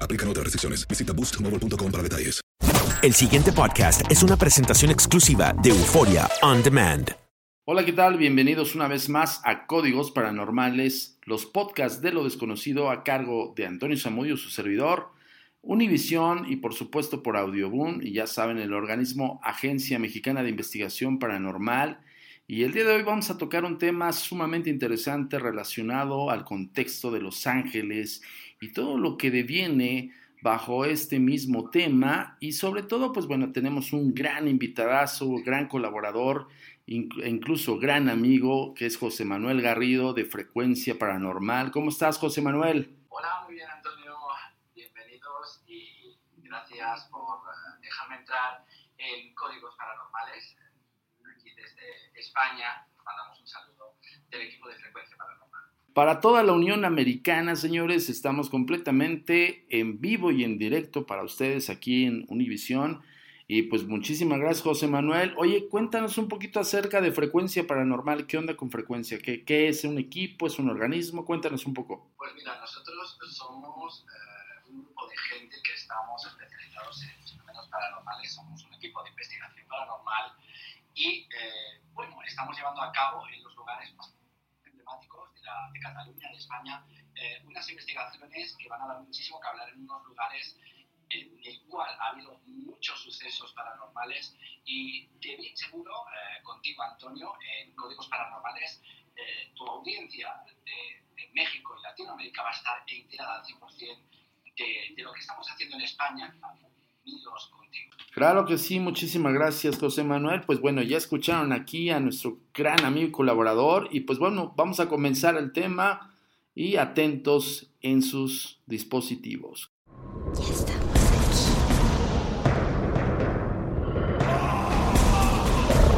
Aplican otras restricciones. Visita boostmobile.com para detalles. El siguiente podcast es una presentación exclusiva de Euforia On Demand. Hola, ¿qué tal? Bienvenidos una vez más a Códigos Paranormales, los podcasts de lo desconocido a cargo de Antonio Zamudio, su servidor, Univisión y por supuesto por Audioboom y ya saben el organismo Agencia Mexicana de Investigación Paranormal. Y el día de hoy vamos a tocar un tema sumamente interesante relacionado al contexto de Los Ángeles y todo lo que deviene bajo este mismo tema y sobre todo pues bueno tenemos un gran invitadazo, gran colaborador e incluso gran amigo que es José Manuel Garrido de Frecuencia Paranormal. ¿Cómo estás José Manuel? Hola, muy bien Antonio, bienvenidos y gracias por eh, dejarme entrar en Códigos Paranormales. Aquí desde España mandamos un saludo del equipo de Frecuencia Paranormal. Para toda la Unión Americana, señores, estamos completamente en vivo y en directo para ustedes aquí en Univisión. Y pues muchísimas gracias, José Manuel. Oye, cuéntanos un poquito acerca de Frecuencia Paranormal. ¿Qué onda con Frecuencia? ¿Qué, es un equipo? ¿Es un organismo? Cuéntanos un poco. Pues mira, nosotros somos eh, un grupo de gente que estamos especializados en fenómenos paranormales. Somos un equipo de investigación paranormal y, eh, bueno, estamos llevando a cabo en los lugares más emblemáticos de, la, de Cataluña, de España, eh, unas investigaciones que van a dar muchísimo que hablar en unos lugares en el cual ha habido muchos sucesos paranormales y de bien seguro, eh, contigo Antonio, en Códigos Paranormales, eh, tu audiencia de, de, México y Latinoamérica va a estar enterada al 100% de, de lo que estamos haciendo en España. Unidos contigo. Claro que sí, muchísimas gracias José Manuel. Pues bueno, ya escucharon aquí a nuestro gran amigo y colaborador y pues bueno, vamos a comenzar el tema y atentos en sus dispositivos. Ya estamos aquí.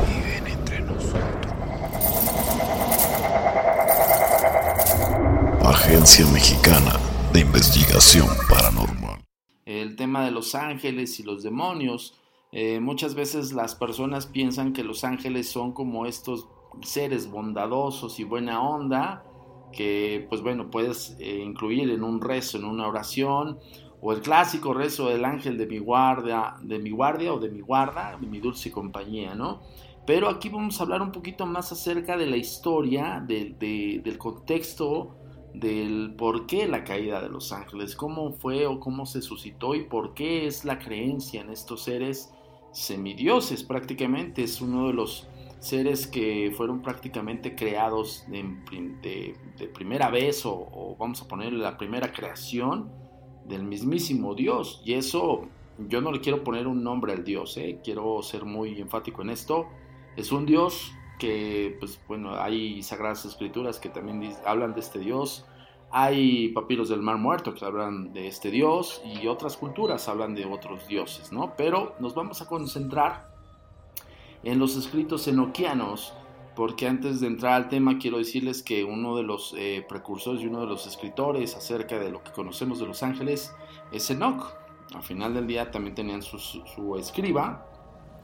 Viven entre nosotros. Agencia Mexicana de Investigación Paranormal. El tema de los ángeles y los demonios. Eh, muchas veces las personas piensan que los ángeles son como estos seres bondadosos y buena onda que pues bueno puedes eh, incluir en un rezo, en una oración o el clásico rezo del ángel de mi guardia, de mi guardia o de mi guarda, de mi dulce compañía, ¿no? Pero aquí vamos a hablar un poquito más acerca de la historia, de, de, del contexto, del por qué la caída de los ángeles, cómo fue o cómo se suscitó y por qué es la creencia en estos seres semidioses prácticamente, es uno de los seres que fueron prácticamente creados de, primera vez o, vamos a ponerle la primera creación del mismísimo Dios. Y eso yo no le quiero poner un nombre al Dios, ¿eh? quiero ser muy enfático en esto. Es un Dios que, pues bueno, hay sagradas escrituras que también hablan de este Dios. Hay papiros del Mar Muerto que hablan de este Dios y otras culturas hablan de otros dioses, ¿no? Pero nos vamos a concentrar en los escritos enoquianos, porque antes de entrar al tema quiero decirles que uno de los eh, precursores y uno de los escritores acerca de lo que conocemos de los ángeles es Enoch. Al final del día también tenían su, escriba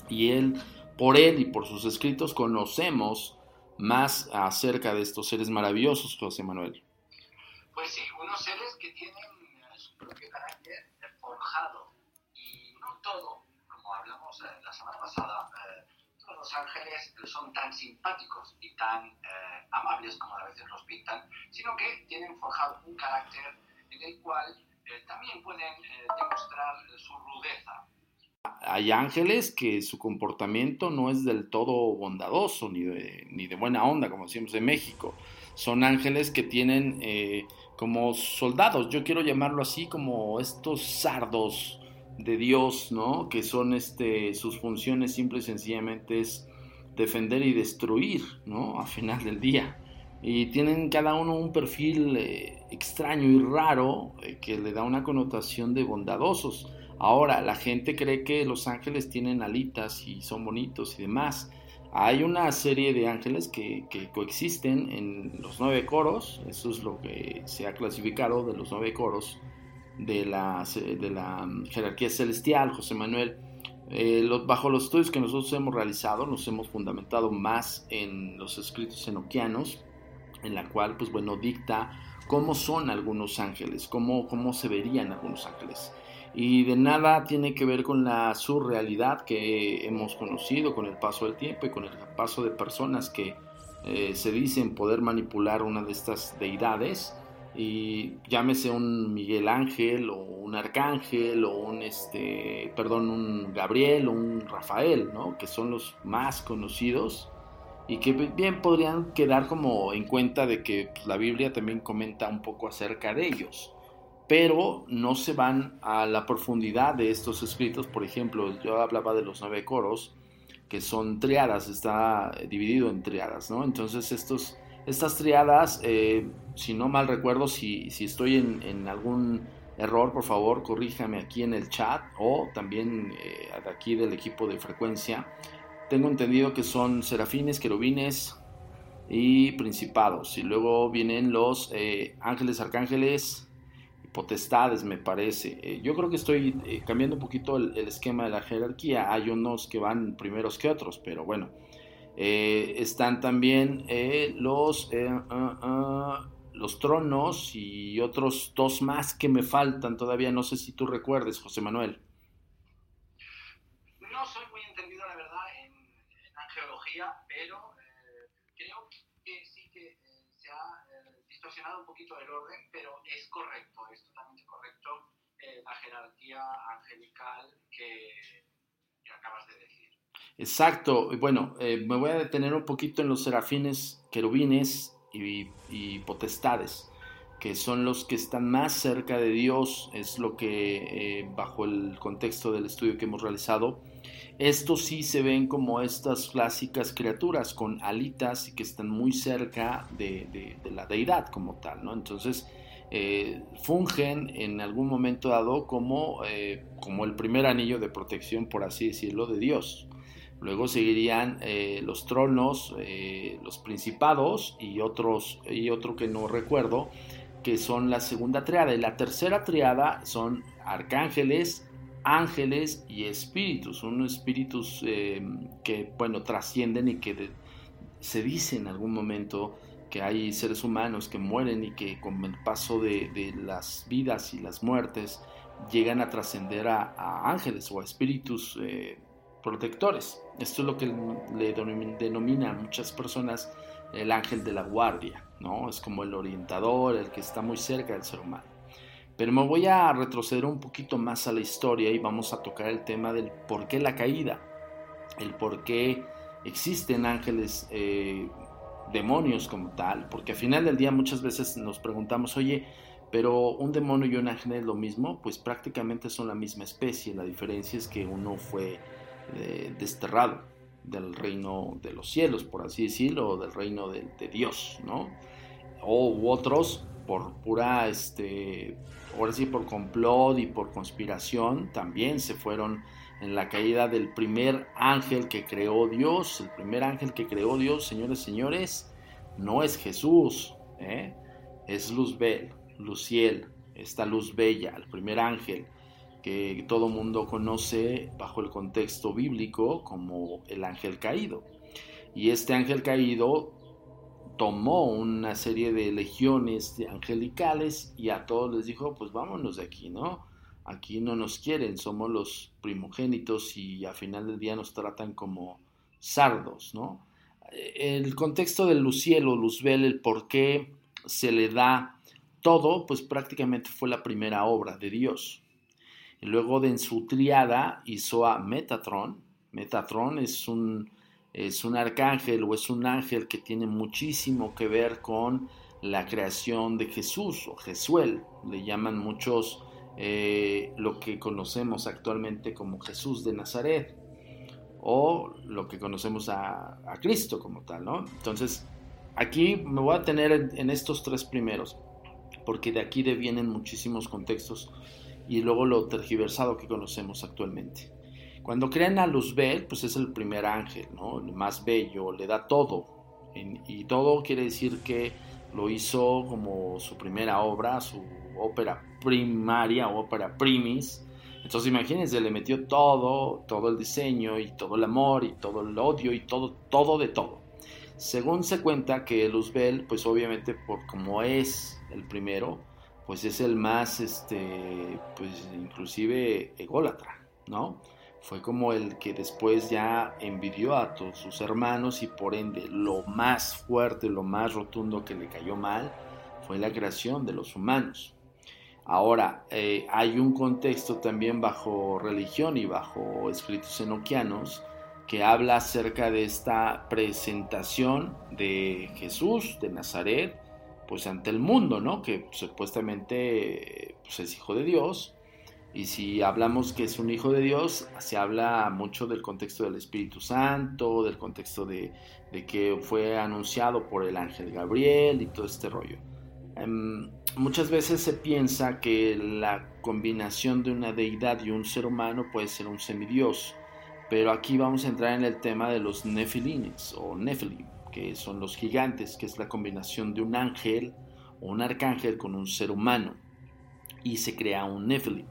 y él, por él y por sus escritos conocemos más acerca de estos seres maravillosos, José Manuel. Pues sí, unos seres que tienen eh, su propio carácter forjado y no todo, como hablamos eh, la semana pasada, eh, todos los ángeles son tan simpáticos y tan amables como a veces los pintan, sino que tienen forjado un carácter en el cual también pueden demostrar su rudeza. Hay ángeles que su comportamiento no es del todo bondadoso ni de, ni de buena onda, como decimos en México. Son ángeles que tienen como soldados, yo quiero llamarlo así, como estos sardos de Dios, ¿no? Que son este, sus funciones simple y sencillamente es defender y destruir, ¿no? A final del día. Y tienen cada uno un perfil eh, extraño y raro eh, que le da una connotación de bondadosos. Ahora, la gente cree que los ángeles tienen alitas y son bonitos y demás. Hay una serie de ángeles que, coexisten en los nueve coros, eso es lo que se ha clasificado de los nueve coros de la, de la mm, jerarquía celestial, José Manuel. Eh, bajo los estudios que nosotros hemos realizado, nos hemos fundamentado más en los escritos enoquianos, en la cual, pues bueno, dicta cómo son algunos ángeles, cómo, cómo se verían algunos ángeles y de nada tiene que ver con la surrealidad que hemos conocido con el paso del tiempo y con el paso de personas que eh, se dicen poder manipular una de estas deidades y llámese un Miguel Ángel o un Arcángel o un este perdón un Gabriel o un Rafael ¿no? que son los más conocidos y que bien podrían quedar como en cuenta de que pues, la Biblia también comenta un poco acerca de ellos pero no se van a la profundidad de estos escritos. Por ejemplo, yo hablaba de los nueve coros, que son triadas, está dividido en triadas, ¿no? Entonces, estos, estas triadas, eh, si no mal recuerdo, si, si estoy en, algún error, por favor, corríjame aquí en el chat o también eh, aquí del equipo de frecuencia. Tengo entendido que son serafines, querubines y principados. Y luego vienen los eh, ángeles, arcángeles, potestades, me parece. Eh, yo creo que estoy eh, cambiando un poquito el, esquema de la jerarquía. Hay unos que van primeros que otros, pero bueno. Eh, están también los, los tronos y otros dos más que me faltan todavía. No sé si tú recuerdes, José Manuel. No soy muy entendido, la verdad, en, en angeología, pero creo que sí que se ha un poquito el orden, pero es correcto, es totalmente correcto eh, la jerarquía angelical que, acabas de decir. Exacto, bueno, eh, me voy a detener un poquito en los serafines, querubines y, potestades, que son los que están más cerca de Dios, es lo que eh, bajo el contexto del estudio que hemos realizado, estos sí se ven como estas clásicas criaturas con alitas y que están muy cerca de, la deidad como tal, ¿no? Entonces, eh, fungen en algún momento dado como, eh, como el primer anillo de protección, por así decirlo, de Dios. Luego seguirían eh, los tronos, los principados y, otros, y otro que no recuerdo, que son la segunda triada. Y la tercera triada son arcángeles, ángeles y espíritus, son espíritus eh, que, bueno, trascienden y que se dice en algún momento que hay seres humanos que mueren y que con el paso de, las vidas y las muertes llegan a trascender a, ángeles o a espíritus eh, protectores. Esto es lo que le denomina a muchas personas el ángel de la guardia, ¿no? Es como el orientador, el que está muy cerca del ser humano. Pero me voy a retroceder un poquito más a la historia y vamos a tocar el tema del por qué la caída, el por qué existen ángeles, eh, demonios como tal, porque al final del día muchas veces nos preguntamos, oye, Pero un demonio y un ángel es lo mismo, pues prácticamente son la misma especie. La diferencia es que uno fue eh, desterrado del reino de los cielos, por así decirlo, o del reino de, de Dios, ¿no? O otros por pura, este, ahora sí, por complot y por conspiración, también se fueron en la caída del primer ángel que creó Dios. El primer ángel que creó Dios, señores, señores, no es Jesús, ¿eh? es Luzbel, Luciel, esta luz bella, el primer ángel que todo mundo conoce bajo el contexto bíblico como el ángel caído. Y este ángel caído tomó una serie de legiones angelicales y a todos les dijo, pues vámonos de aquí, ¿no? Aquí no nos quieren, somos los primogénitos y a final del día nos tratan como sardos, ¿no? El contexto del Luciel o Luzbel, el por qué se le da todo, pues prácticamente fue la primera obra de Dios. Y luego de en su triada hizo a Metatron. Metatron es un es un arcángel o es un ángel que tiene muchísimo que ver con la creación de Jesús o Jesuel. Le llaman muchos eh, lo que conocemos actualmente como Jesús de Nazaret o lo que conocemos a, Cristo como tal, ¿no? Entonces, aquí me voy a tener en, estos tres primeros, porque de aquí devienen muchísimos contextos y luego lo tergiversado que conocemos actualmente. Cuando crean a Luzbel, pues es el primer ángel, ¿no? El más bello, le da todo. y todo quiere decir que lo hizo como su primera obra, su ópera primaria, ópera primis. Entonces imagínense, le metió todo, todo el diseño y todo el amor y todo el odio y todo, todo de todo. Según se cuenta que Luzbel, pues obviamente por como es el primero, pues es el más, este, pues inclusive ególatra, ¿no? Fue como el que después ya envidió a todos sus hermanos y por ende lo más fuerte, lo más rotundo que le cayó mal fue la creación de los humanos. Ahora, eh, hay un contexto también bajo religión y bajo escritos enoquianos que habla acerca de esta presentación de Jesús de Nazaret, pues ante el mundo, ¿no? Que supuestamente pues, es hijo de Dios, y si hablamos que es un hijo de Dios, se habla mucho del contexto del Espíritu Santo, del contexto de, que fue anunciado por el ángel Gabriel y todo este rollo. Em, muchas veces se piensa que la combinación de una deidad y un ser humano puede ser un semidios, pero aquí vamos a entrar en el tema de los nefilines o nefilim, que son los gigantes, que es la combinación de un ángel o un arcángel con un ser humano y se crea un nefilim.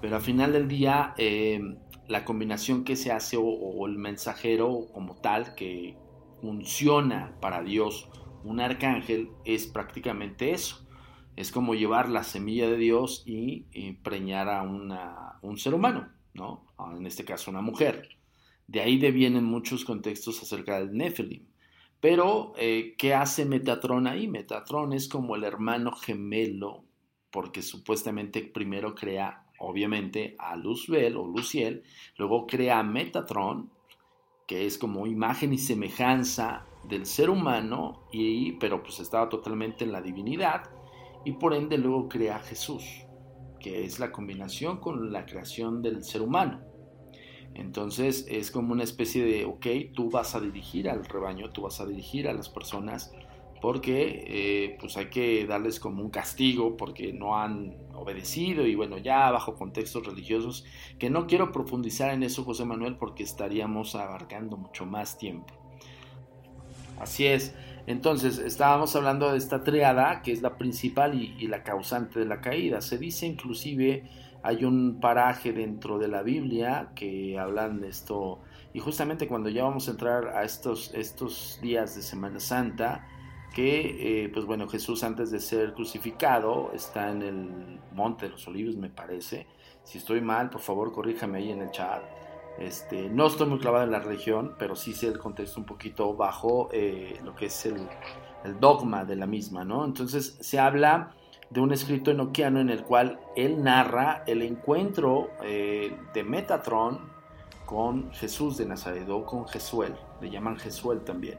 Pero al final del día, eh, la combinación que se hace o, el mensajero como tal que funciona para Dios, un arcángel, es prácticamente eso. Es como llevar la semilla de Dios y, preñar a un ser humano, ¿no? En este caso una mujer. De ahí devienen muchos contextos acerca del Nephilim. Pero, eh, ¿qué hace Metatron ahí? Metatron es como el hermano gemelo, porque supuestamente primero crea obviamente a Luzbel o Luciel, luego crea Metatron, que es como imagen y semejanza del ser humano, y, pero pues estaba totalmente en la divinidad, y por ende luego crea a Jesús, que es la combinación con la creación del ser humano. Entonces es como una especie de, ok, tú vas a dirigir al rebaño, tú vas a dirigir a las personas, porque eh, pues hay que darles como un castigo porque no han obedecido y bueno, ya bajo contextos religiosos, que no quiero profundizar en eso, José Manuel, porque estaríamos abarcando mucho más tiempo. Así es, entonces estábamos hablando de esta triada, que es la principal y, la causante de la caída. Se dice inclusive, hay un paraje dentro de la Biblia que hablan de esto, y justamente cuando ya vamos a entrar a estos, estos días de Semana Santa, que, eh, pues bueno, Jesús antes de ser crucificado está en el Monte de los Olivos, me parece. Si estoy mal, por favor, corríjame ahí en el chat. Este, no estoy muy clavado en la religión, pero sí sé el contexto un poquito bajo eh, lo que es el, dogma de la misma, ¿no? Entonces se habla de un escrito enoquiano en el cual él narra el encuentro eh, de Metatron con Jesús de Nazaret o con Jesuel, le llaman Jesuel también.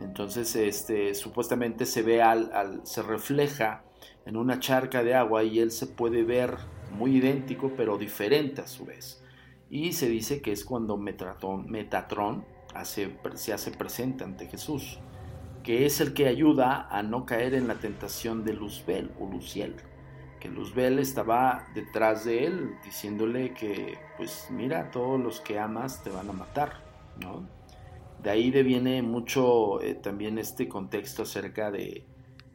Entonces, este, supuestamente se ve al, se refleja en una charca de agua y él se puede ver muy idéntico pero diferente a su vez. Y se dice que es cuando Metatron, se hace presente ante Jesús, que es el que ayuda a no caer en la tentación de Luzbel o Luciel, que Luzbel estaba detrás de él diciéndole que pues mira, todos los que amas te van a matar, ¿no? De ahí deviene mucho eh, también este contexto acerca de,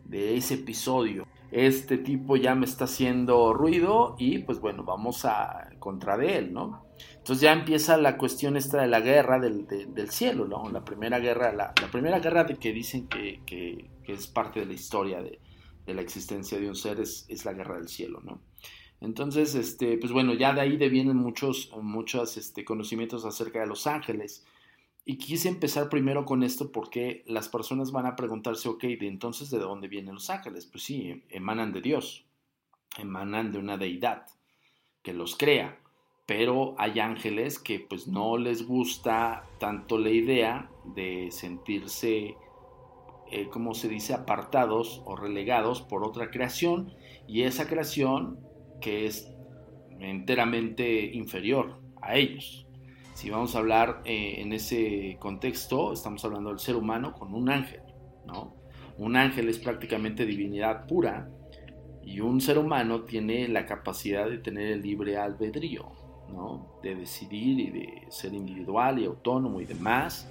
de ese episodio este tipo ya me está haciendo ruido y pues bueno, vamos a contra de él, ¿no? Entonces ya empieza la cuestión esta de la guerra del, cielo, ¿no? La primera guerra, la, primera guerra de que dicen que, es parte de la historia de, la existencia de un ser es, la guerra del cielo, ¿no? Entonces, este, pues bueno, ya de ahí devienen muchos, muchos este, conocimientos acerca de los ángeles. Y quise empezar primero con esto porque las personas van a preguntarse, ok, de entonces de dónde vienen los ángeles? Pues sí, emanan de Dios, emanan de una deidad que los crea, pero hay ángeles que pues no les gusta tanto la idea de sentirse, eh, como se dice, apartados o relegados por otra creación y esa creación que es enteramente inferior a ellos. Si vamos a hablar eh, en ese contexto, estamos hablando del ser humano con un ángel, ¿no? Un ángel es prácticamente divinidad pura y un ser humano tiene la capacidad de tener el libre albedrío, ¿no? De decidir y de ser individual y autónomo y demás,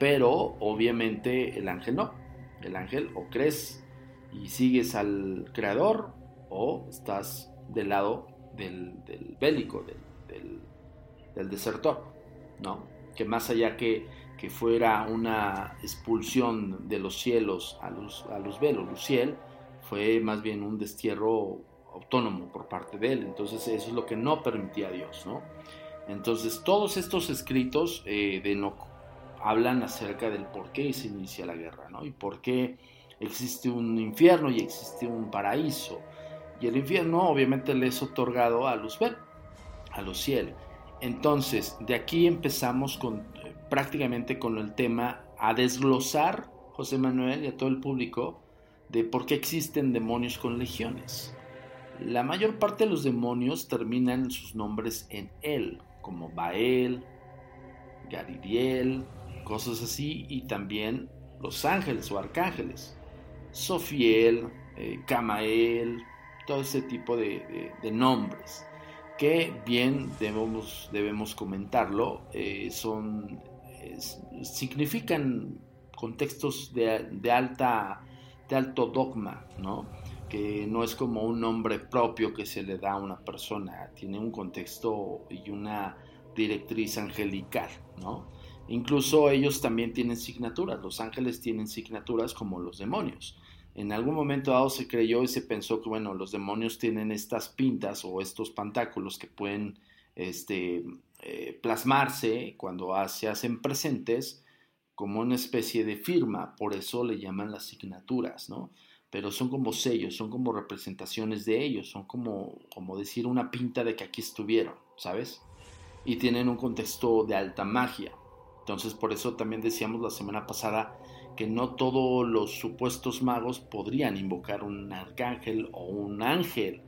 pero obviamente el ángel no. El ángel o crees y sigues al creador o estás del lado del, bélico, del, del desertor. Que más allá que, que fuera una expulsión de los cielos a los, a Luciel, fue más bien un destierro autónomo por parte de él. Entonces eso es lo que no permitía Dios, ¿no? Entonces todos estos escritos eh, de Enoch hablan acerca del por qué se inicia la guerra, ¿no? Y por qué existe un infierno y existe un paraíso. Y el infierno obviamente le es otorgado a Luzbel, a los cielos. Entonces, de aquí empezamos con, prácticamente con el tema a desglosar, José Manuel y a todo el público, de por qué existen demonios con legiones. La mayor parte de los demonios terminan sus nombres en él, como Bael, Garidiel, cosas así, y también los ángeles o arcángeles, Sofiel, eh, Camael, todo ese tipo de nombres que bien debemos, debemos comentarlo, eh, son, significan contextos de, alta, de alto dogma, ¿no? que no es como un nombre propio que se le da a una persona, tiene un contexto y una directriz angelical, ¿no? Incluso ellos también tienen signaturas, los ángeles tienen signaturas como los demonios en algún momento dado se creyó y se pensó que, bueno, los demonios tienen estas pintas o estos pantáculos que pueden este, eh, plasmarse cuando se hacen presentes como una especie de firma, por eso le llaman las signaturas, ¿no? Pero son como sellos, son como representaciones de ellos, son como, como decir una pinta de que aquí estuvieron, ¿sabes? Y tienen un contexto de alta magia. Entonces, por eso también decíamos la semana pasada que no todos los supuestos magos podrían invocar un arcángel o un ángel.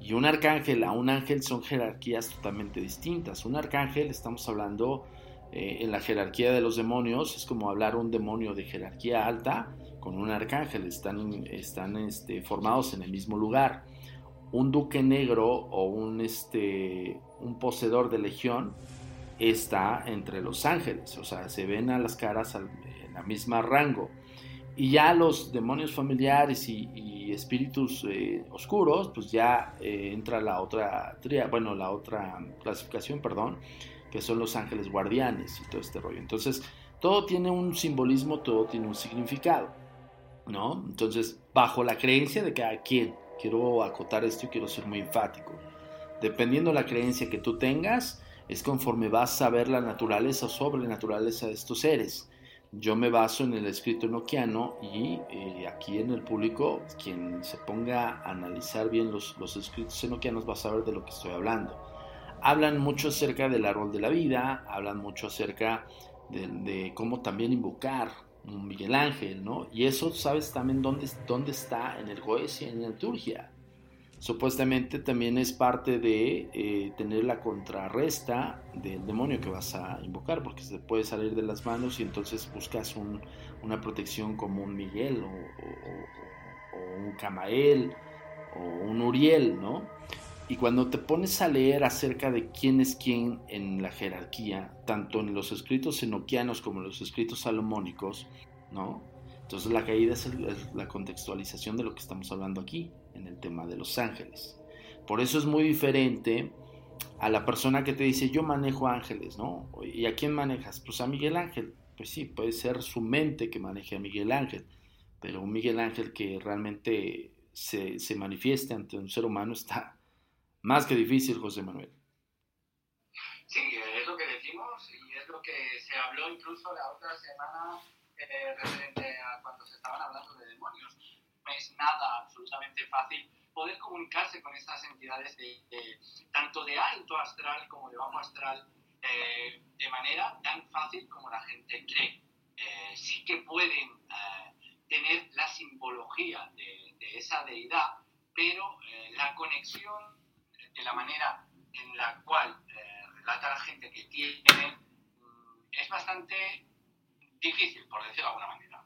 Y un arcángel a un ángel son jerarquías totalmente distintas. Un arcángel, estamos hablando eh, en la jerarquía de los demonios, es como hablar un demonio de jerarquía alta con un arcángel, están, están este, formados en el mismo lugar. Un duque negro o un, este, un poseedor de legión está entre los ángeles, o sea, se ven a las caras al, la misma rango. Y ya los demonios familiares y, espíritus eh, oscuros, pues ya eh, entra la otra tría, bueno, la otra clasificación, perdón, que son los ángeles guardianes y todo este rollo. Entonces, todo tiene un simbolismo, todo tiene un significado, ¿no? Entonces, bajo la creencia de cada quien, quiero acotar esto y quiero ser muy enfático. Dependiendo la creencia que tú tengas, es conforme vas a ver la naturaleza o sobrenaturaleza de estos seres. Yo me baso en el escrito enoquiano y eh, aquí en el público, quien se ponga a analizar bien los, los escritos enoquianos va a saber de lo que estoy hablando. Hablan mucho acerca del árbol de la vida, hablan mucho acerca de, cómo también invocar un Miguel Ángel, ¿no? Y eso sabes también dónde, dónde está en el Goetia, en la liturgia. Supuestamente también es parte de eh, tener la contrarresta del demonio que vas a invocar, porque se puede salir de las manos y entonces buscas una protección como un Miguel o, o un Camael o un Uriel, ¿no? Y cuando te pones a leer acerca de quién es quién en la jerarquía, tanto en los escritos enoquianos como en los escritos salomónicos, ¿no? Entonces la caída es, la contextualización de lo que estamos hablando aquí, en el tema de los ángeles. Por eso es muy diferente a la persona que te dice yo manejo ángeles, ¿no? ¿Y a quién manejas? Pues a Miguel Ángel. Pues sí, puede ser su mente que maneje a Miguel Ángel, pero un Miguel Ángel que realmente se, se manifieste ante un ser humano está más que difícil, José Manuel. Sí, es lo que decimos y es lo que se habló incluso la otra semana eh, referente a cuando se estaban hablando de demonios. No es nada absolutamente fácil poder comunicarse con estas entidades de, tanto de alto astral como de bajo astral eh, de manera tan fácil como la gente cree. Eh, sí que pueden tener la simbología de, de esa deidad, pero la conexión de la manera en la cual eh, relata la gente que tiene mm, es bastante difícil, por decirlo de alguna manera.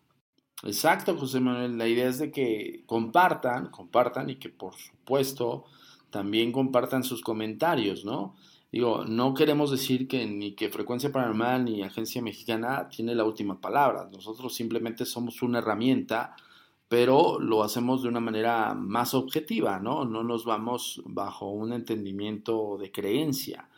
Exacto, José Manuel. La idea es de que compartan, compartan y que por supuesto también compartan sus comentarios, ¿no? Digo, no queremos decir que ni que Frecuencia Paranormal ni Agencia Mexicana tiene la última palabra. Nosotros simplemente somos una herramienta pero lo hacemos de una manera más objetiva, ¿no? No nos vamos bajo un entendimiento de creencia.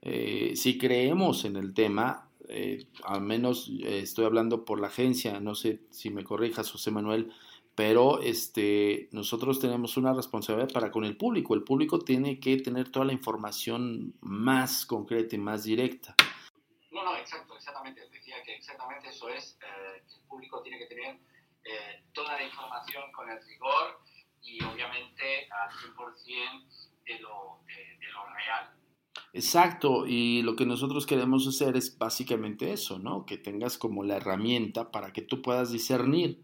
Eh, si creemos en el tema, eh, al menos eh, estoy hablando por la agencia, no sé si me corrijas, José Manuel, pero este, nosotros tenemos una responsabilidad para con el público. El público tiene que tener toda la información más concreta y más directa. No, no, exacto, exactamente. Decía que exactamente eso es. el público tiene que tener eh, toda la información con el rigor y obviamente al 100% de lo, de, lo real. Exacto, y lo que nosotros queremos hacer es básicamente eso, ¿no? Que tengas como la herramienta para que tú puedas discernir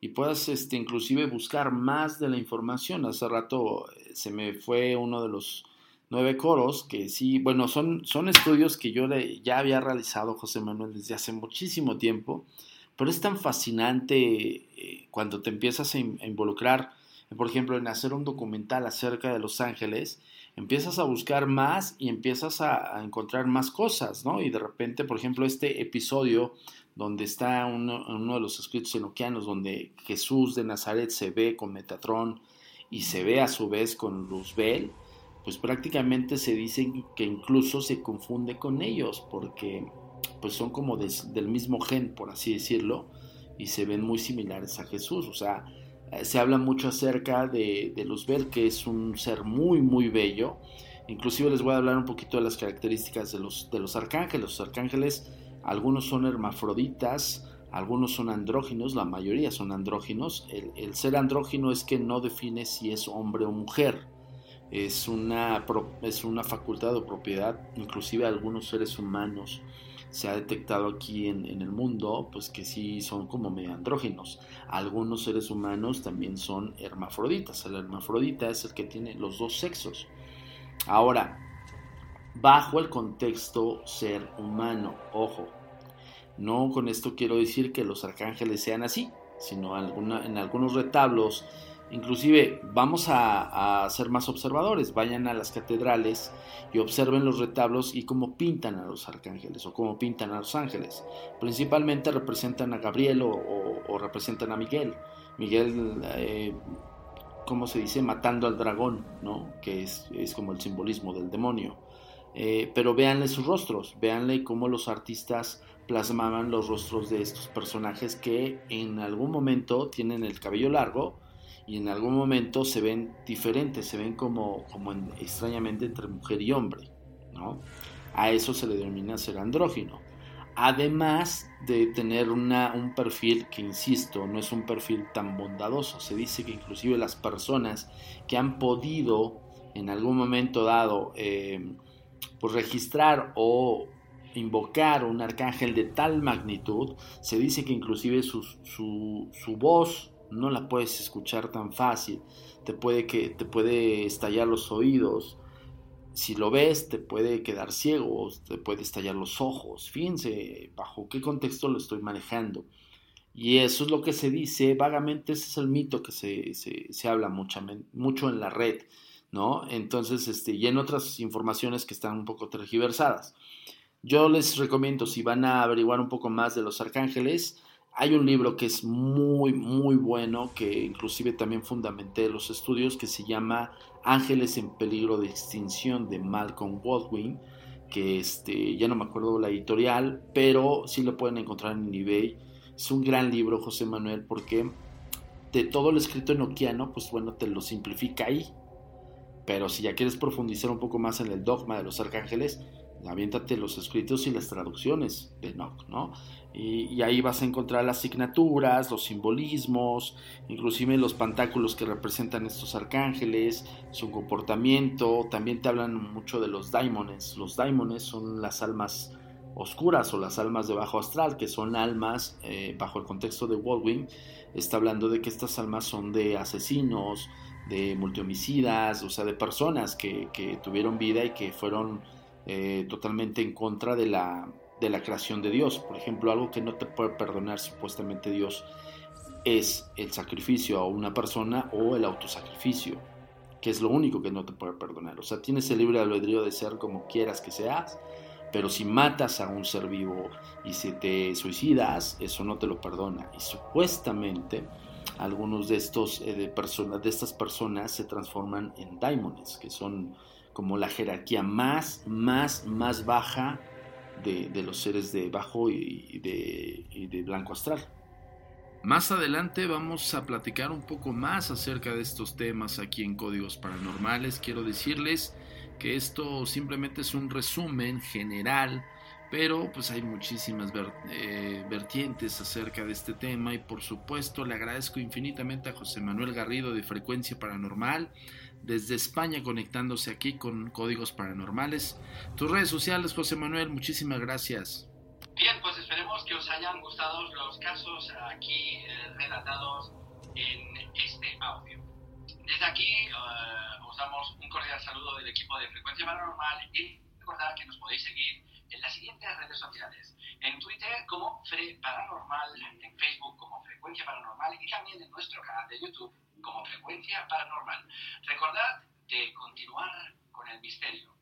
y puedas este, inclusive buscar más de la información. Hace rato eh, se me fue uno de los nueve coros, que sí, bueno, son, son estudios que yo ya había realizado, José Manuel, desde hace muchísimo tiempo pero es tan fascinante eh, cuando te empiezas a, involucrar, por ejemplo, en hacer un documental acerca de Los Ángeles, empiezas a buscar más y empiezas a, encontrar más cosas, ¿no? Y de repente, por ejemplo, este episodio donde está uno, de los escritos enoquianos, donde Jesús de Nazaret se ve con Metatrón y se ve a su vez con Luzbel, pues prácticamente se dice que incluso se confunde con ellos, porque pues son como del mismo gen, por así decirlo, y se ven muy similares a Jesús. O sea, se habla mucho acerca de, Luzbel, que es un ser muy, muy bello. Inclusive les voy a hablar un poquito de las características de los, de los arcángeles. Los arcángeles, algunos son hermafroditas, algunos son andróginos, la mayoría son andróginos. El, el, ser andrógino es que no define si es hombre o mujer. Es una, es una facultad o propiedad, inclusive algunos seres humanos se ha detectado aquí en, el mundo, pues que sí son como medio andrógenos. Algunos seres humanos también son hermafroditas. El hermafrodita es el que tiene los dos sexos. Ahora, bajo el contexto ser humano, ojo, no con esto quiero decir que los arcángeles sean así, sino en algunos retablos Inclusive vamos a, ser más observadores, vayan a las catedrales y observen los retablos y cómo pintan a los arcángeles o cómo pintan a los ángeles. Principalmente representan a Gabriel o, representan a Miguel. Miguel, eh, ¿cómo se dice? Matando al dragón, ¿no? Que es, como el simbolismo del demonio. Eh, pero véanle sus rostros, véanle cómo los artistas plasmaban los rostros de estos personajes que en algún momento tienen el cabello largo, y en algún momento se ven diferentes, se ven como, como extrañamente entre mujer y hombre, ¿no? A eso se le denomina ser andrógino. Además de tener una, un perfil que, insisto, no es un perfil tan bondadoso. Se dice que inclusive las personas que han podido en algún momento dado eh, pues registrar o invocar un arcángel de tal magnitud, se dice que inclusive su, su, su voz no la puedes escuchar tan fácil, te puede, que, te puede estallar los oídos, si lo ves te puede quedar ciego, te puede estallar los ojos, fíjense bajo qué contexto lo estoy manejando. Y eso es lo que se dice, vagamente ese es el mito que se, se, se habla mucho, en la red, ¿no? Entonces, este, y en otras informaciones que están un poco tergiversadas. Yo les recomiendo, si van a averiguar un poco más de los arcángeles, hay un libro que es muy, muy bueno, que inclusive también fundamenté los estudios, que se llama Ángeles en peligro de extinción de Malcolm Baldwin, que este, ya no me acuerdo la editorial, pero sí lo pueden encontrar en eBay es un gran libro, José Manuel, porque de todo lo escrito en oquiano, pues bueno, te lo simplifica ahí. Pero si ya quieres profundizar un poco más en el dogma de los arcángeles, aviéntate los escritos y las traducciones de Enoch, ¿no? Y, y, ahí vas a encontrar las asignaturas, los simbolismos, inclusive los pantáculos que representan estos arcángeles, su comportamiento. También te hablan mucho de los daimones. Los daimones son las almas oscuras o las almas de bajo astral, que son almas, eh, bajo el contexto de Baldwin, está hablando de que estas almas son de asesinos, de multihomicidas, o sea, de personas que, tuvieron vida y que fueron eh, totalmente en contra de la, de la creación de Dios. Por ejemplo, algo que no te puede perdonar supuestamente Dios es el sacrificio a una persona o el autosacrificio, que es lo único que no te puede perdonar. O sea, tienes el libre albedrío de ser como quieras que seas, pero si matas a un ser vivo y si te suicidas, eso no te lo perdona. Y supuestamente algunos de estos eh, de personas, de estas personas se transforman en daimones, que son como la jerarquía más, más, más baja de, los seres de bajo y, de, y de blanco astral. Más adelante vamos a platicar un poco más acerca de estos temas aquí en Códigos Paranormales. Quiero decirles que esto simplemente es un resumen general, pero pues hay muchísimas eh, vertientes acerca de este tema y por supuesto le agradezco infinitamente a José Manuel Garrido de Frecuencia Paranormal desde España conectándose aquí con Códigos Paranormales. Tus redes sociales, José Manuel, muchísimas gracias. Bien, pues esperemos que os hayan gustado los casos aquí eh, relatados en este audio. Desde aquí uh, os damos un cordial saludo del equipo de Frecuencia Paranormal y recordar que nos podéis seguir en las siguientes redes sociales. En Twitter como Fre Paranormal, en Facebook como Frecuencia Paranormal y también en nuestro canal de YouTube como Frecuencia Paranormal. Recordad de continuar con el misterio.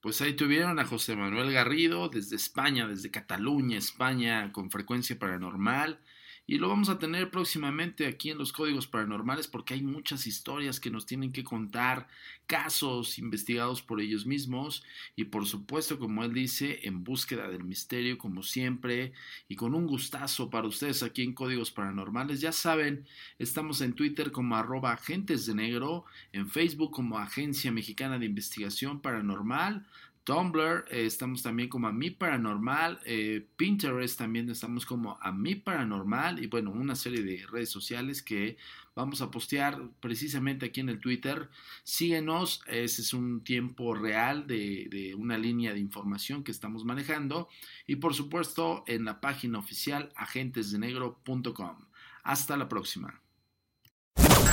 Pues ahí tuvieron a José Manuel Garrido desde España, desde Cataluña, España, con Frecuencia Paranormal. Y lo vamos a tener próximamente aquí en los códigos paranormales porque hay muchas historias que nos tienen que contar, casos investigados por ellos mismos y por supuesto, como él dice, en búsqueda del misterio como siempre y con un gustazo para ustedes aquí en códigos paranormales. Ya saben, estamos en Twitter como arroba agentes de negro, en Facebook como Agencia Mexicana de Investigación Paranormal. Tumblr, eh, estamos también como a mi paranormal, eh, Pinterest también estamos como a mi paranormal y bueno, una serie de redes sociales que vamos a postear precisamente aquí en el Twitter. Síguenos, ese es un tiempo real de, de una línea de información que estamos manejando y por supuesto en la página oficial agentesdenegro.com. Hasta la próxima.